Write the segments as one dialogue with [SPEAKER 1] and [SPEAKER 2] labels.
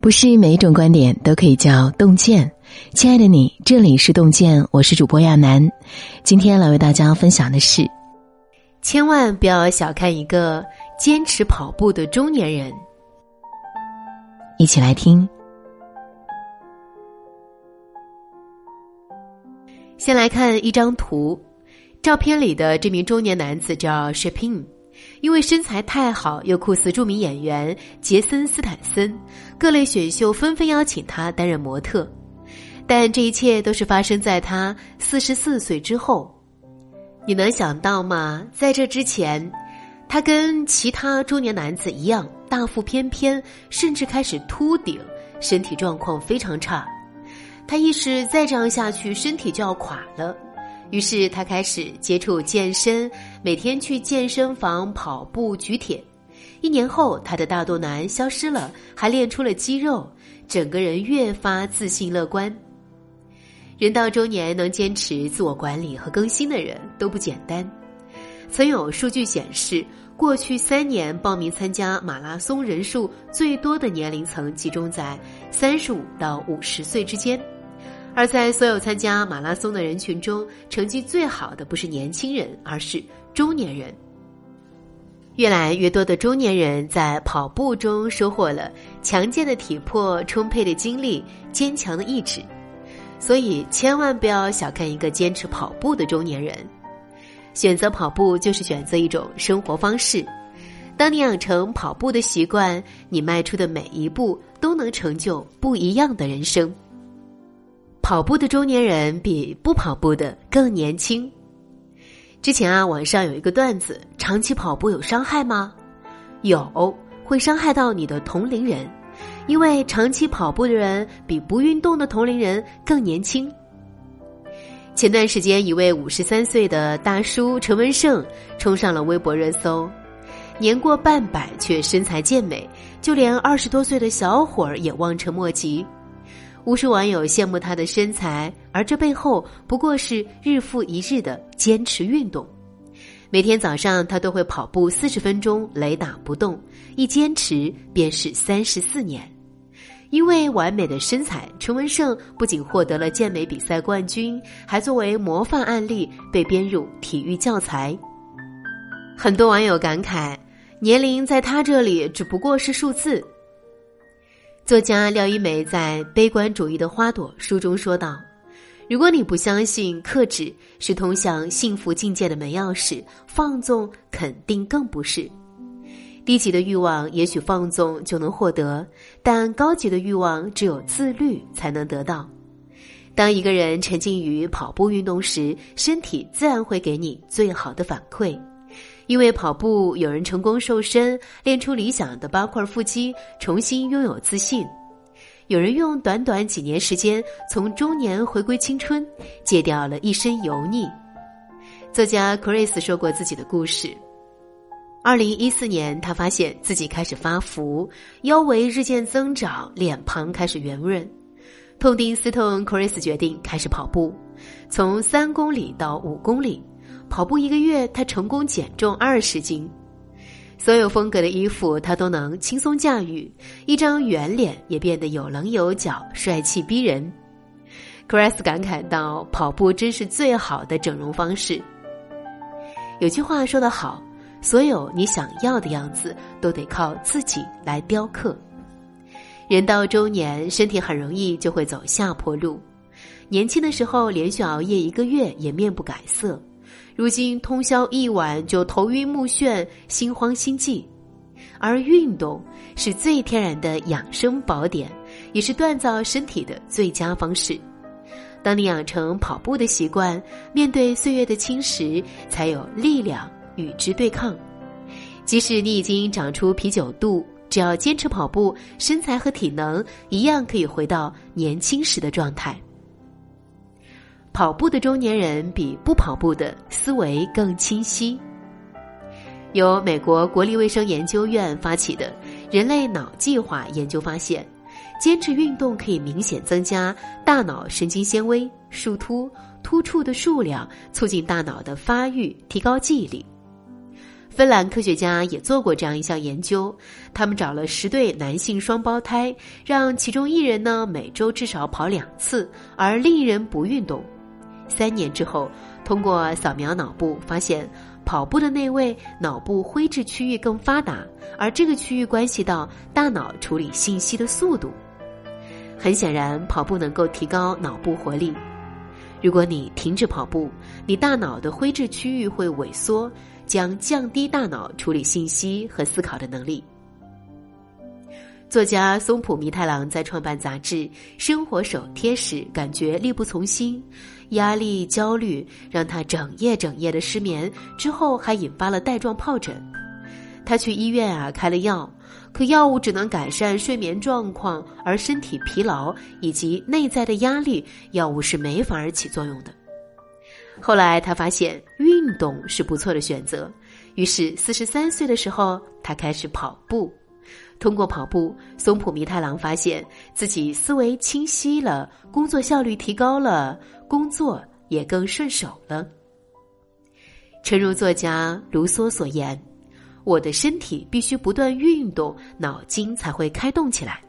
[SPEAKER 1] 不是每一种观点都可以叫洞见。亲爱的你，这里是洞见，我是主播亚楠。今天来为大家分享的是：
[SPEAKER 2] 千万不要小看一个坚持跑步的中年人。
[SPEAKER 1] 一起来听。
[SPEAKER 2] 先来看一张图，照片里的这名中年男子叫 Shipping。因为身材太好，又酷似著名演员杰森斯坦森，各类选秀纷纷邀请他担任模特。但这一切都是发生在他四十四岁之后。你能想到吗？在这之前，他跟其他中年男子一样，大腹翩翩，甚至开始秃顶，身体状况非常差。他意识再这样下去，身体就要垮了。于是他开始接触健身，每天去健身房跑步举铁。一年后，他的大肚腩消失了，还练出了肌肉，整个人越发自信乐观。人到中年，能坚持自我管理和更新的人都不简单。曾有数据显示，过去三年报名参加马拉松人数最多的年龄层集中在三十五到五十岁之间。而在所有参加马拉松的人群中，成绩最好的不是年轻人，而是中年人。越来越多的中年人在跑步中收获了强健的体魄、充沛的精力、坚强的意志。所以，千万不要小看一个坚持跑步的中年人。选择跑步就是选择一种生活方式。当你养成跑步的习惯，你迈出的每一步都能成就不一样的人生。跑步的中年人比不跑步的更年轻。之前啊，网上有一个段子：长期跑步有伤害吗？有，会伤害到你的同龄人，因为长期跑步的人比不运动的同龄人更年轻。前段时间，一位五十三岁的大叔陈文胜冲上了微博热搜，年过半百却身材健美，就连二十多岁的小伙儿也望尘莫及。无数网友羡慕他的身材，而这背后不过是日复一日的坚持运动。每天早上，他都会跑步四十分钟，雷打不动，一坚持便是三十四年。因为完美的身材，陈文胜不仅获得了健美比赛冠军，还作为模范案例被编入体育教材。很多网友感慨，年龄在他这里只不过是数字。作家廖一梅在《悲观主义的花朵》书中说道：“如果你不相信克制是通向幸福境界的门钥匙，放纵肯定更不是。低级的欲望也许放纵就能获得，但高级的欲望只有自律才能得到。当一个人沉浸于跑步运动时，身体自然会给你最好的反馈。”因为跑步，有人成功瘦身，练出理想的八块腹肌，重新拥有自信；有人用短短几年时间从中年回归青春，戒掉了一身油腻。作家 Chris 说过自己的故事：，二零一四年，他发现自己开始发福，腰围日渐增长，脸庞开始圆润，痛定思痛，Chris 决定开始跑步，从三公里到五公里。跑步一个月，他成功减重二十斤，所有风格的衣服他都能轻松驾驭，一张圆脸也变得有棱有角、帅气逼人。Chris 感慨道：“跑步真是最好的整容方式。”有句话说得好：“所有你想要的样子，都得靠自己来雕刻。”人到中年，身体很容易就会走下坡路。年轻的时候连续熬夜一个月也面不改色。如今通宵一晚就头晕目眩、心慌心悸，而运动是最天然的养生宝典，也是锻造身体的最佳方式。当你养成跑步的习惯，面对岁月的侵蚀，才有力量与之对抗。即使你已经长出啤酒肚，只要坚持跑步，身材和体能一样可以回到年轻时的状态。跑步的中年人比不跑步的思维更清晰。由美国国立卫生研究院发起的人类脑计划研究发现，坚持运动可以明显增加大脑神经纤维、树突、突触的数量，促进大脑的发育，提高记忆力。芬兰科学家也做过这样一项研究，他们找了十对男性双胞胎，让其中一人呢每周至少跑两次，而另一人不运动。三年之后，通过扫描脑部，发现跑步的那位脑部灰质区域更发达，而这个区域关系到大脑处理信息的速度。很显然，跑步能够提高脑部活力。如果你停止跑步，你大脑的灰质区域会萎缩。将降低大脑处理信息和思考的能力。作家松浦弥太郎在创办杂志《生活手贴》时，感觉力不从心，压力、焦虑让他整夜整夜的失眠，之后还引发了带状疱疹。他去医院啊开了药，可药物只能改善睡眠状况，而身体疲劳以及内在的压力，药物是没法儿起作用的。后来他发现运动是不错的选择，于是四十三岁的时候，他开始跑步。通过跑步，松浦弥太郎发现自己思维清晰了，工作效率提高了，工作也更顺手了。诚如作家卢梭所言：“我的身体必须不断运动，脑筋才会开动起来。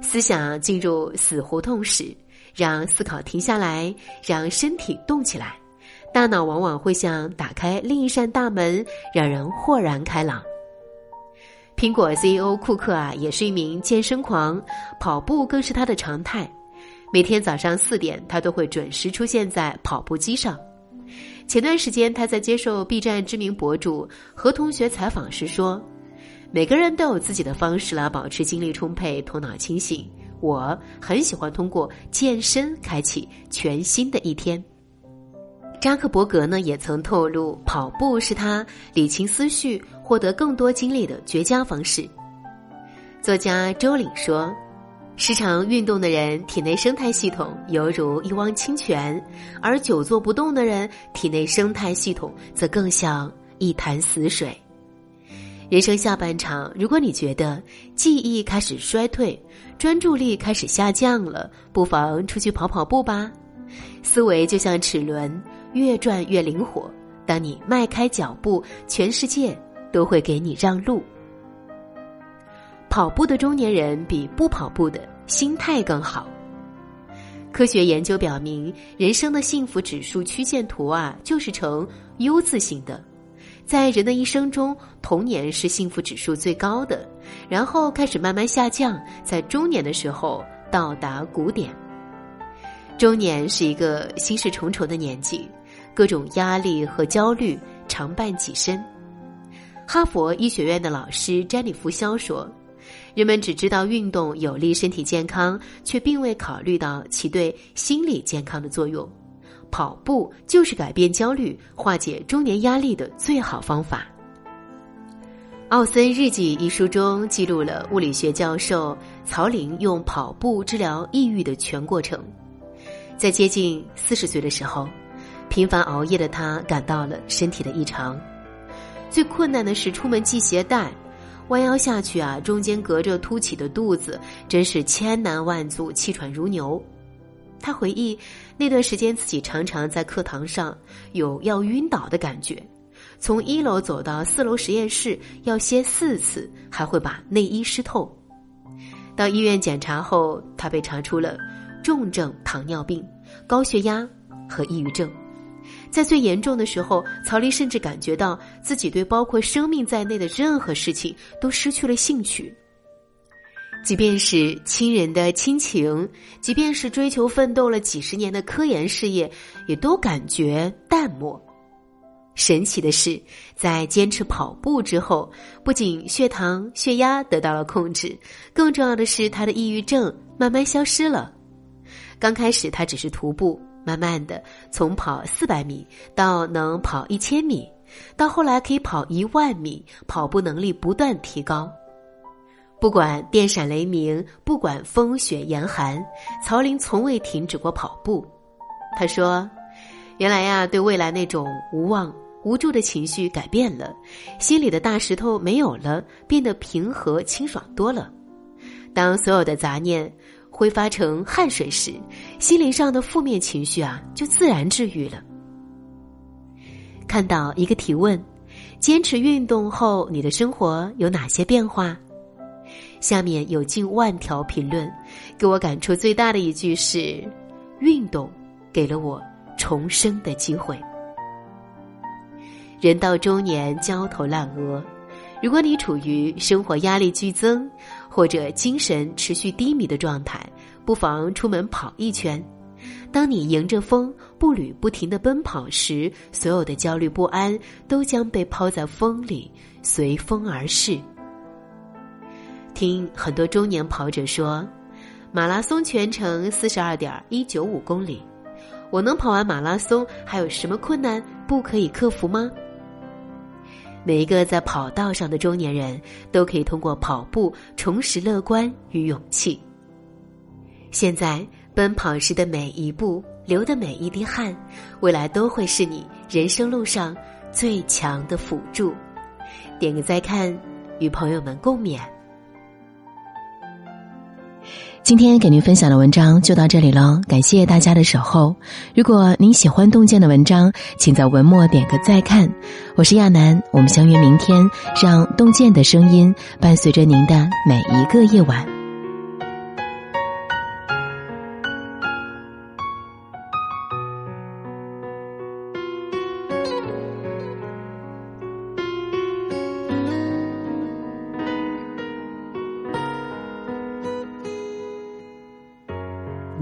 [SPEAKER 2] 思想进入死胡同时。”让思考停下来，让身体动起来，大脑往往会像打开另一扇大门，让人豁然开朗。苹果 CEO 库克啊，也是一名健身狂，跑步更是他的常态。每天早上四点，他都会准时出现在跑步机上。前段时间，他在接受 B 站知名博主何同学采访时说：“每个人都有自己的方式来保持精力充沛、头脑清醒。”我很喜欢通过健身开启全新的一天。扎克伯格呢也曾透露，跑步是他理清思绪、获得更多精力的绝佳方式。作家周岭说：“时常运动的人体内生态系统犹如一汪清泉，而久坐不动的人体内生态系统则更像一潭死水。”人生下半场，如果你觉得记忆开始衰退，专注力开始下降了，不妨出去跑跑步吧。思维就像齿轮，越转越灵活。当你迈开脚步，全世界都会给你让路。跑步的中年人比不跑步的心态更好。科学研究表明，人生的幸福指数曲线图啊，就是呈 U 字形的。在人的一生中，童年是幸福指数最高的，然后开始慢慢下降，在中年的时候到达谷点。中年是一个心事重重的年纪，各种压力和焦虑常伴己身。哈佛医学院的老师詹妮弗肖说：“人们只知道运动有利身体健康，却并未考虑到其对心理健康的作用。”跑步就是改变焦虑、化解中年压力的最好方法。奥森日记一书中记录了物理学教授曹林用跑步治疗抑郁的全过程。在接近四十岁的时候，频繁熬夜的他感到了身体的异常。最困难的是出门系鞋带，弯腰下去啊，中间隔着凸起的肚子，真是千难万阻，气喘如牛。他回忆，那段时间自己常常在课堂上有要晕倒的感觉，从一楼走到四楼实验室要歇四次，还会把内衣湿透。到医院检查后，他被查出了重症糖尿病、高血压和抑郁症。在最严重的时候，曹丽甚至感觉到自己对包括生命在内的任何事情都失去了兴趣。即便是亲人的亲情，即便是追求奋斗了几十年的科研事业，也都感觉淡漠。神奇的是，在坚持跑步之后，不仅血糖、血压得到了控制，更重要的是他的抑郁症慢慢消失了。刚开始他只是徒步，慢慢的从跑四百米到能跑一千米，到后来可以跑一万米，跑步能力不断提高。不管电闪雷鸣，不管风雪严寒，曹林从未停止过跑步。他说：“原来呀，对未来那种无望、无助的情绪改变了，心里的大石头没有了，变得平和清爽多了。当所有的杂念挥发成汗水时，心灵上的负面情绪啊，就自然治愈了。”看到一个提问。坚持运动后，你的生活有哪些变化？下面有近万条评论，给我感触最大的一句是：运动给了我重生的机会。人到中年焦头烂额，如果你处于生活压力剧增或者精神持续低迷的状态，不妨出门跑一圈。当你迎着风步履不停的奔跑时，所有的焦虑不安都将被抛在风里，随风而逝。听很多中年跑者说，马拉松全程四十二点一九五公里，我能跑完马拉松，还有什么困难不可以克服吗？每一个在跑道上的中年人都可以通过跑步重拾乐观与勇气。现在奔跑时的每一步，流的每一滴汗，未来都会是你人生路上最强的辅助。点个再看，与朋友们共勉。
[SPEAKER 1] 今天给您分享的文章就到这里了，感谢大家的守候。如果您喜欢洞见的文章，请在文末点个再看。我是亚楠，我们相约明天，让洞见的声音伴随着您的每一个夜晚。